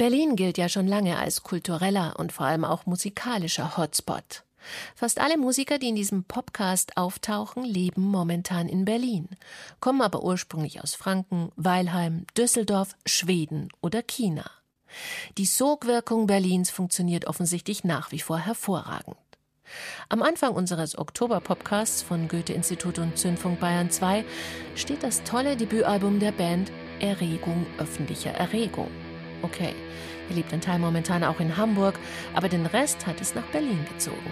Berlin gilt ja schon lange als kultureller und vor allem auch musikalischer Hotspot. Fast alle Musiker, die in diesem Podcast auftauchen, leben momentan in Berlin, kommen aber ursprünglich aus Franken, Weilheim, Düsseldorf, Schweden oder China. Die Sogwirkung Berlins funktioniert offensichtlich nach wie vor hervorragend. Am Anfang unseres Oktober-Podcasts von Goethe-Institut und Zündfunk Bayern 2 steht das tolle Debütalbum der Band Erregung öffentlicher Erregung. Okay, er lebt ein Teil momentan auch in Hamburg, aber den Rest hat es nach Berlin gezogen.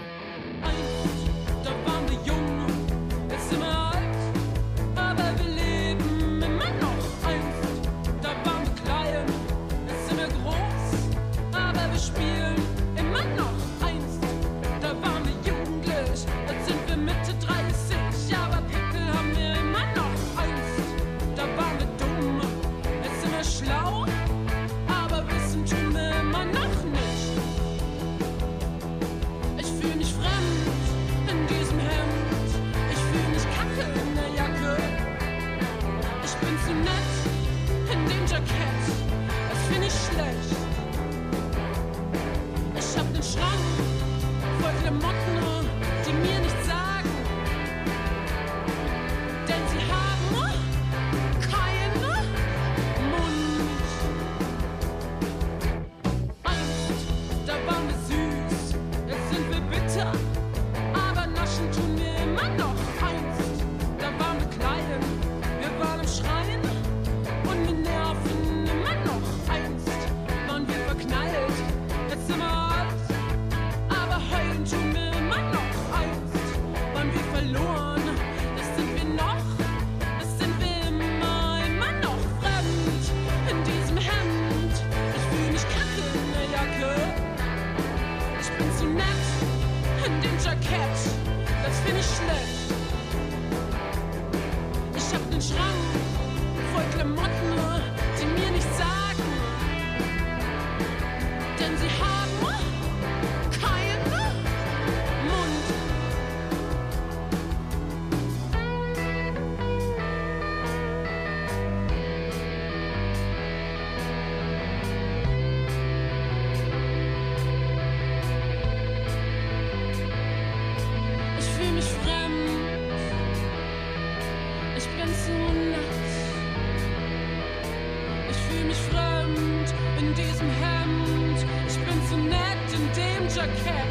care.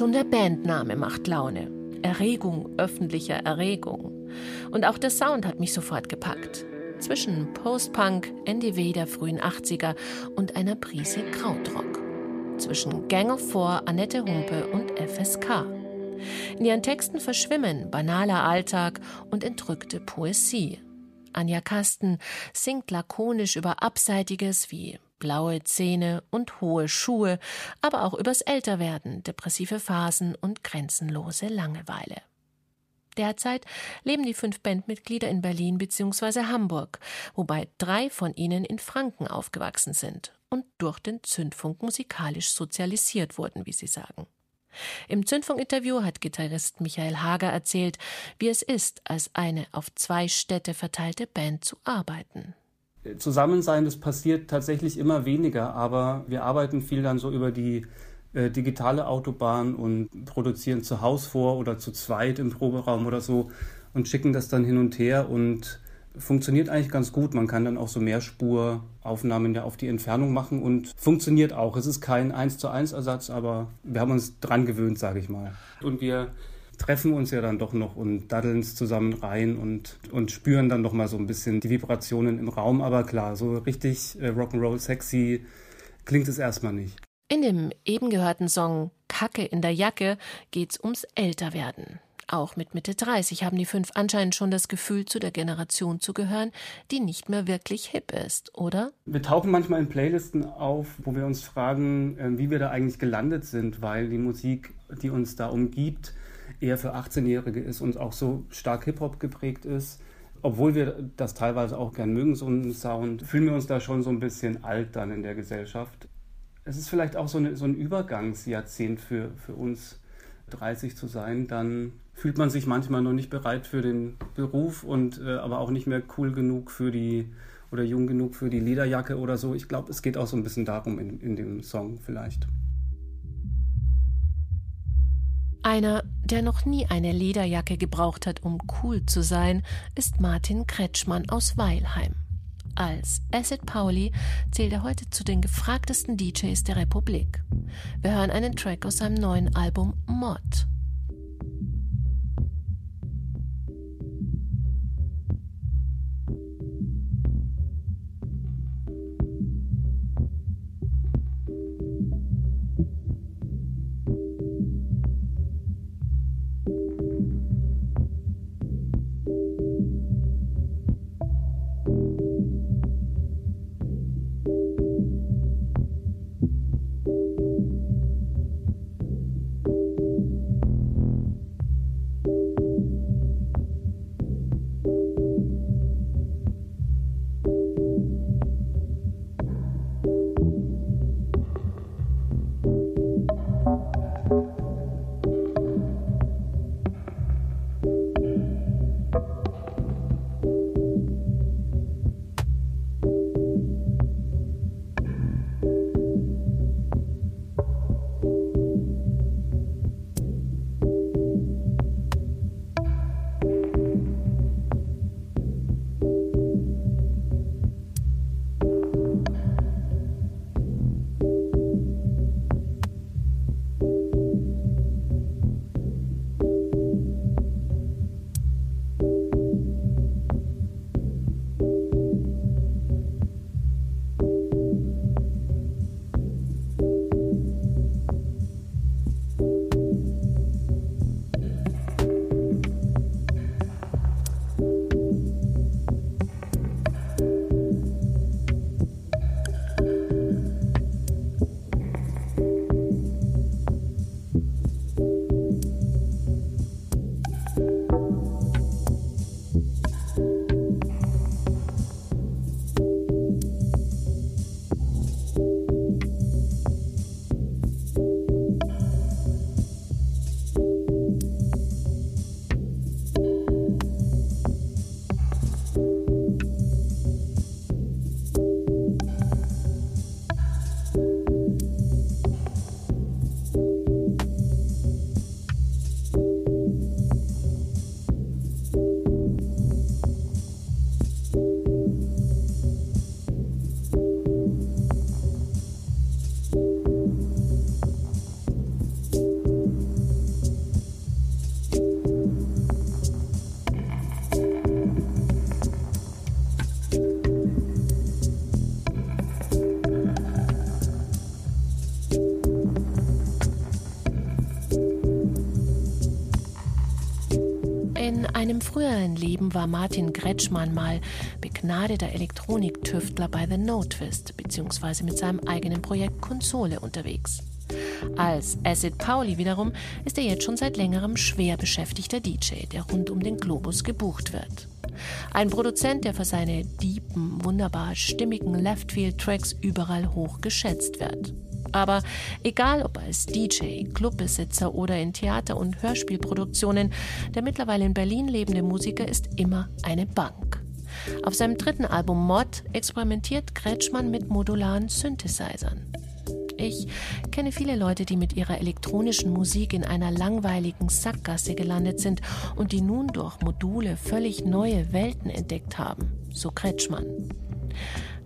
Schon der Bandname macht Laune. Erregung öffentlicher Erregung. Und auch der Sound hat mich sofort gepackt. Zwischen Post-Punk, NDW der frühen 80er und einer Prise Krautrock. Zwischen Gang of Four, Annette Humpe und FSK. In ihren Texten verschwimmen banaler Alltag und entrückte Poesie. Anja Kasten singt lakonisch über Abseitiges wie blaue Zähne und hohe Schuhe, aber auch übers Älterwerden, depressive Phasen und grenzenlose Langeweile. Derzeit leben die fünf Bandmitglieder in Berlin bzw. Hamburg, wobei drei von ihnen in Franken aufgewachsen sind und durch den Zündfunk musikalisch sozialisiert wurden, wie sie sagen. Im Zündfunk-Interview hat Gitarrist Michael Hager erzählt, wie es ist, als eine auf zwei Städte verteilte Band zu arbeiten. Zusammensein, das passiert tatsächlich immer weniger, aber wir arbeiten viel dann so über die äh, digitale Autobahn und produzieren zu Haus vor oder zu zweit im Proberaum oder so und schicken das dann hin und her und funktioniert eigentlich ganz gut. Man kann dann auch so Mehrspuraufnahmen ja auf die Entfernung machen und funktioniert auch. Es ist kein 1 zu 1 Ersatz, aber wir haben uns dran gewöhnt, sage ich mal. Und wir treffen uns ja dann doch noch und daddeln es zusammen rein und, und spüren dann noch mal so ein bisschen die Vibrationen im Raum. Aber klar, so richtig äh, Rock'n'Roll sexy klingt es erstmal nicht. In dem eben gehörten Song Kacke in der Jacke geht's ums Älterwerden. Auch mit Mitte 30 haben die fünf anscheinend schon das Gefühl, zu der Generation zu gehören, die nicht mehr wirklich hip ist, oder? Wir tauchen manchmal in Playlisten auf, wo wir uns fragen, äh, wie wir da eigentlich gelandet sind, weil die Musik, die uns da umgibt, eher für 18-Jährige ist und auch so stark Hip-Hop geprägt ist. Obwohl wir das teilweise auch gern mögen, so einen Sound, fühlen wir uns da schon so ein bisschen alt dann in der Gesellschaft. Es ist vielleicht auch so, eine, so ein Übergangsjahrzehnt für, für uns, 30 zu sein. Dann fühlt man sich manchmal noch nicht bereit für den Beruf und äh, aber auch nicht mehr cool genug für die oder jung genug für die Lederjacke oder so. Ich glaube, es geht auch so ein bisschen darum in, in dem Song vielleicht. Einer, der noch nie eine Lederjacke gebraucht hat, um cool zu sein, ist Martin Kretschmann aus Weilheim. Als Acid Pauli zählt er heute zu den gefragtesten DJs der Republik. Wir hören einen Track aus seinem neuen Album Mod. War Martin Gretschmann mal begnadeter Elektroniktüftler bei The Notwist bzw. mit seinem eigenen Projekt Konsole unterwegs. Als Acid Pauli wiederum ist er jetzt schon seit längerem schwer beschäftigter DJ, der rund um den Globus gebucht wird. Ein Produzent, der für seine deepen, wunderbar stimmigen Leftfield-Tracks überall hoch geschätzt wird. Aber egal ob als DJ, Clubbesitzer oder in Theater- und Hörspielproduktionen, der mittlerweile in Berlin lebende Musiker ist immer eine Bank. Auf seinem dritten Album Mod experimentiert Kretschmann mit modularen Synthesizern. Ich kenne viele Leute, die mit ihrer elektronischen Musik in einer langweiligen Sackgasse gelandet sind und die nun durch Module völlig neue Welten entdeckt haben, so Kretschmann.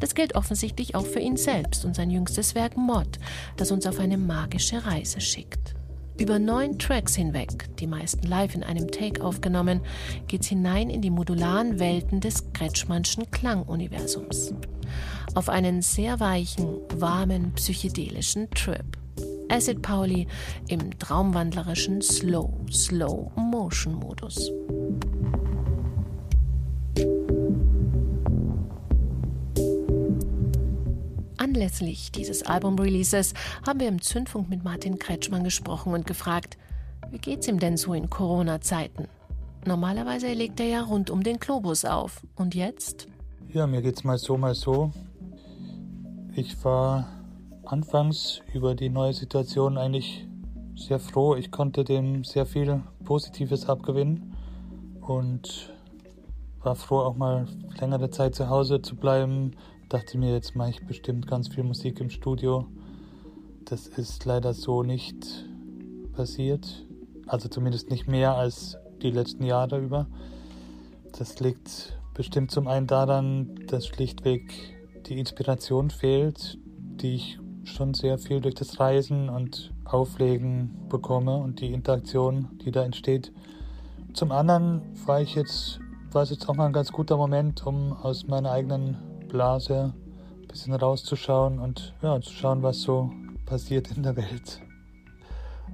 Das gilt offensichtlich auch für ihn selbst und sein jüngstes Werk Mod, das uns auf eine magische Reise schickt. Über neun Tracks hinweg, die meisten live in einem Take aufgenommen, geht's hinein in die modularen Welten des Kretschmannschen Klanguniversums. Auf einen sehr weichen, warmen, psychedelischen Trip. Acid Pauli im traumwandlerischen Slow, Slow Motion Modus. Anlässlich dieses Album-Releases haben wir im Zündfunk mit Martin Kretschmann gesprochen und gefragt, wie geht's ihm denn so in Corona-Zeiten? Normalerweise legt er ja rund um den Globus auf. Und jetzt? Ja, mir geht's mal so, mal so. Ich war anfangs über die neue Situation eigentlich sehr froh. Ich konnte dem sehr viel Positives abgewinnen und war froh, auch mal längere Zeit zu Hause zu bleiben, dachte mir, jetzt mache ich bestimmt ganz viel Musik im Studio. Das ist leider so nicht passiert. Also zumindest nicht mehr als die letzten Jahre über. Das liegt bestimmt zum einen daran, dass schlichtweg die Inspiration fehlt, die ich schon sehr viel durch das Reisen und Auflegen bekomme und die Interaktion, die da entsteht. Zum anderen war ich jetzt, war es jetzt auch mal ein ganz guter Moment, um aus meiner eigenen Blase ein bisschen rauszuschauen und ja, zu schauen, was so passiert in der Welt.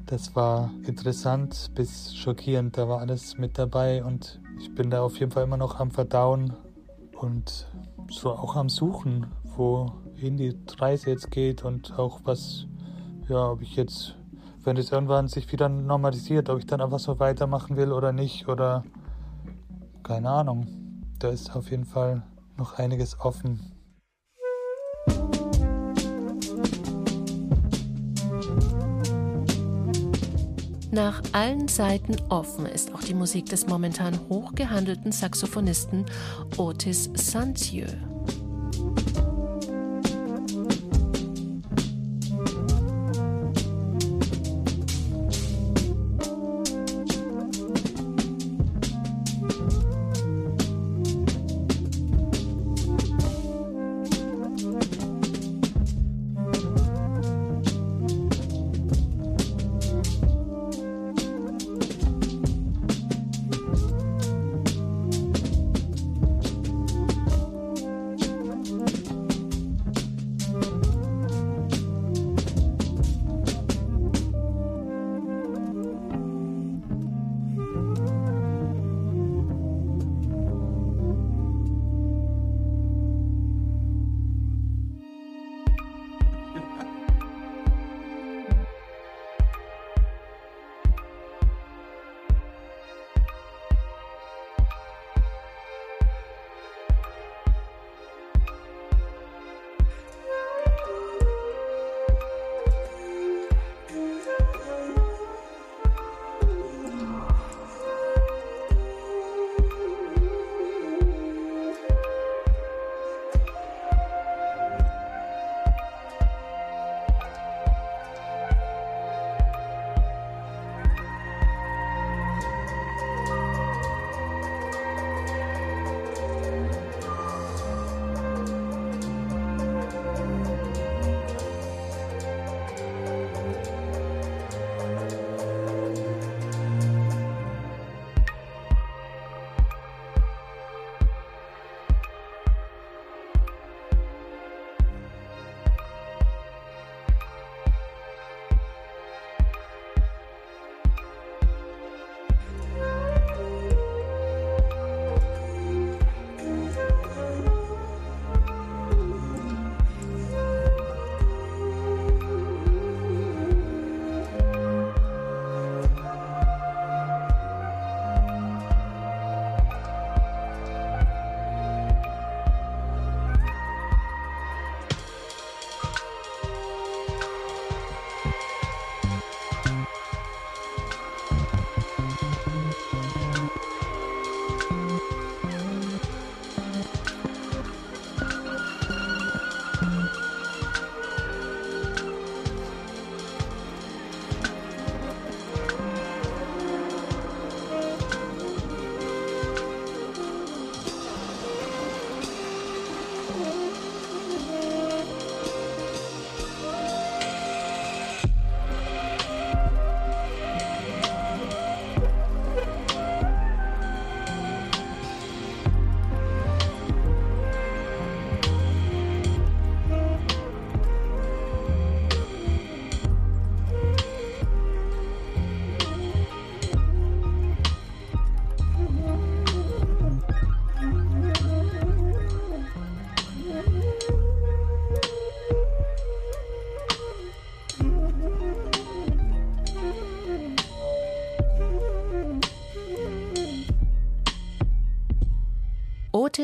Das war interessant bis schockierend, da war alles mit dabei und ich bin da auf jeden Fall immer noch am Verdauen und so auch am Suchen, wohin die Reise jetzt geht und auch was, ja, ob ich jetzt, wenn es irgendwann sich wieder normalisiert, ob ich dann einfach so weitermachen will oder nicht oder keine Ahnung. Da ist auf jeden Fall noch einiges offen. Nach allen Seiten offen ist auch die Musik des momentan hochgehandelten Saxophonisten Otis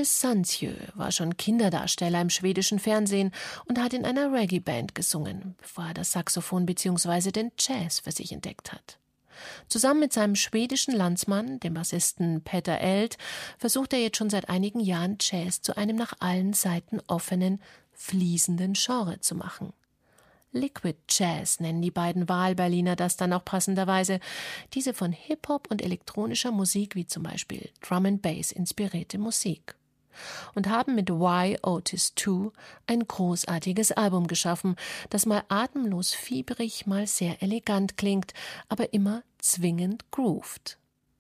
Santjö war schon Kinderdarsteller im schwedischen Fernsehen und hat in einer Reggae-Band gesungen, bevor er das Saxophon bzw. den Jazz für sich entdeckt hat. Zusammen mit seinem schwedischen Landsmann, dem Bassisten Peter Eld, versucht er jetzt schon seit einigen Jahren Jazz zu einem nach allen Seiten offenen, fließenden Genre zu machen. Liquid Jazz nennen die beiden Wahlberliner das dann auch passenderweise, diese von Hip-Hop und elektronischer Musik wie zum Beispiel Drum and Bass inspirierte Musik und haben mit Why Otis 2 ein großartiges Album geschaffen, das mal atemlos fiebrig, mal sehr elegant klingt, aber immer zwingend grooved.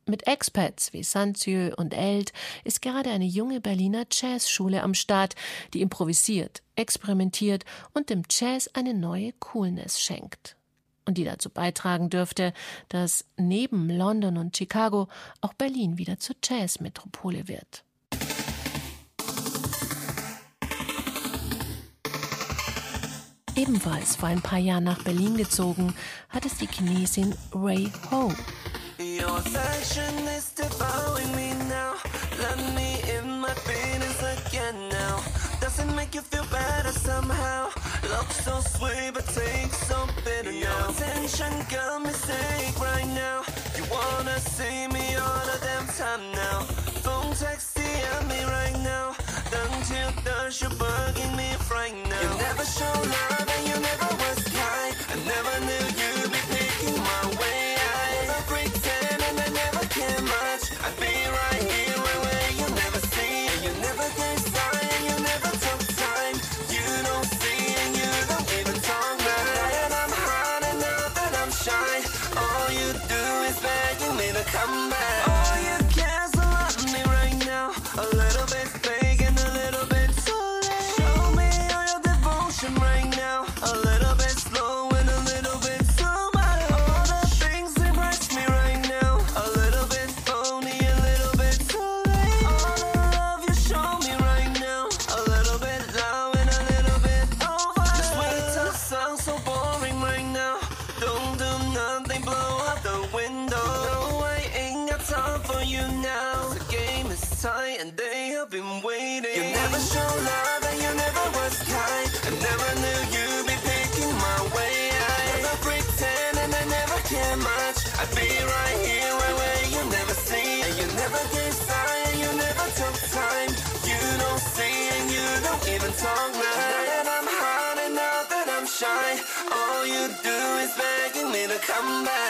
Mit Expats wie Sanzio und Eld ist gerade eine junge Berliner Jazzschule am Start, die improvisiert, experimentiert und dem Jazz eine neue Coolness schenkt. Und die dazu beitragen dürfte, dass neben London und Chicago auch Berlin wieder zur Jazzmetropole wird. Ebenfalls vor ein paar Jahren nach Berlin gezogen, hat es die Chinesin Ray Ho. you're bugging me right now. You never show love. come back.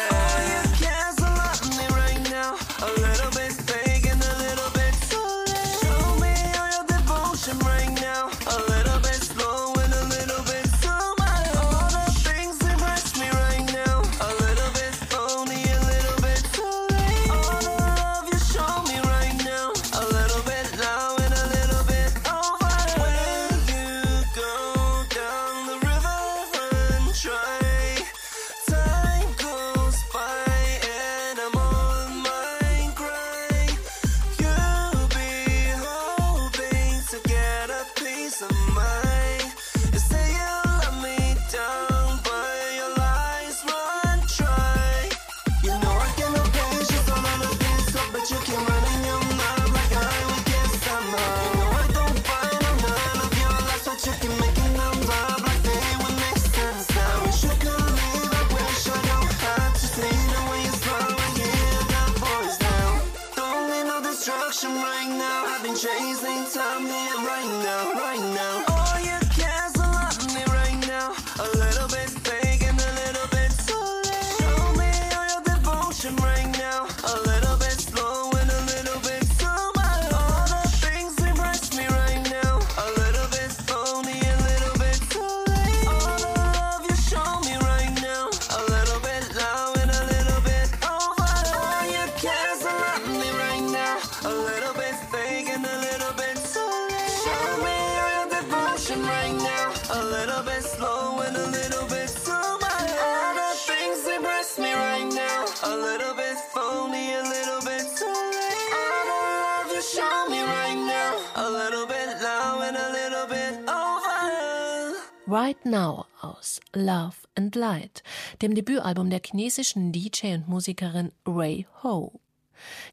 Right Now aus Love and Light, dem Debütalbum der chinesischen DJ und Musikerin Ray Ho.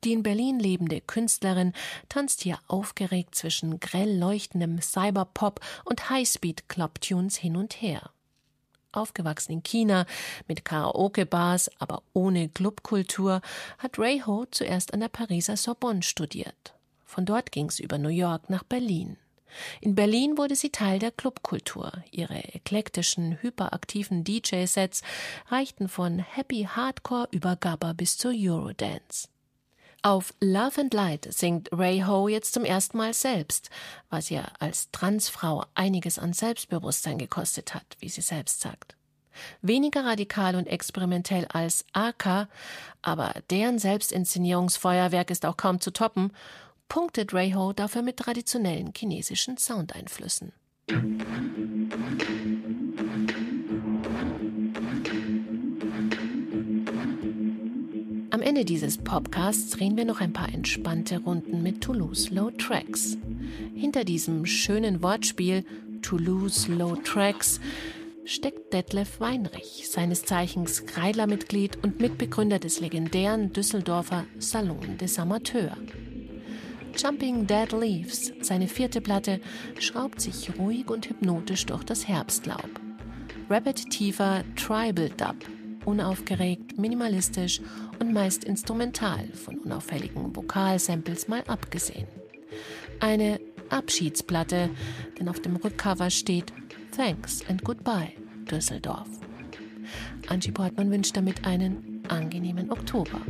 Die in Berlin lebende Künstlerin tanzt hier aufgeregt zwischen grell leuchtendem Cyberpop und Highspeed Clubtunes hin und her. Aufgewachsen in China mit Karaoke-Bars, aber ohne Clubkultur, hat Ray Ho zuerst an der Pariser Sorbonne studiert. Von dort ging's über New York nach Berlin. In Berlin wurde sie Teil der Clubkultur. Ihre eklektischen, hyperaktiven DJ-Sets reichten von Happy Hardcore über Gabba bis zur Eurodance. Auf Love and Light singt Ray Ho jetzt zum ersten Mal selbst, was ihr als Transfrau einiges an Selbstbewusstsein gekostet hat, wie sie selbst sagt. Weniger radikal und experimentell als AK, aber deren Selbstinszenierungsfeuerwerk ist auch kaum zu toppen punktet Reiho dafür mit traditionellen chinesischen Soundeinflüssen. Am Ende dieses Podcasts drehen wir noch ein paar entspannte Runden mit Toulouse Low Tracks. Hinter diesem schönen Wortspiel Toulouse Low Tracks steckt Detlef Weinrich, seines Zeichens Kreidler-Mitglied und Mitbegründer des legendären Düsseldorfer Salon des Amateurs. Jumping Dead Leaves, seine vierte Platte, schraubt sich ruhig und hypnotisch durch das Herbstlaub. Repetitiver Tribal Dub, unaufgeregt, minimalistisch und meist instrumental, von unauffälligen Vokalsamples mal abgesehen. Eine Abschiedsplatte, denn auf dem Rückcover steht Thanks and Goodbye, Düsseldorf. Angie Portmann wünscht damit einen angenehmen Oktober.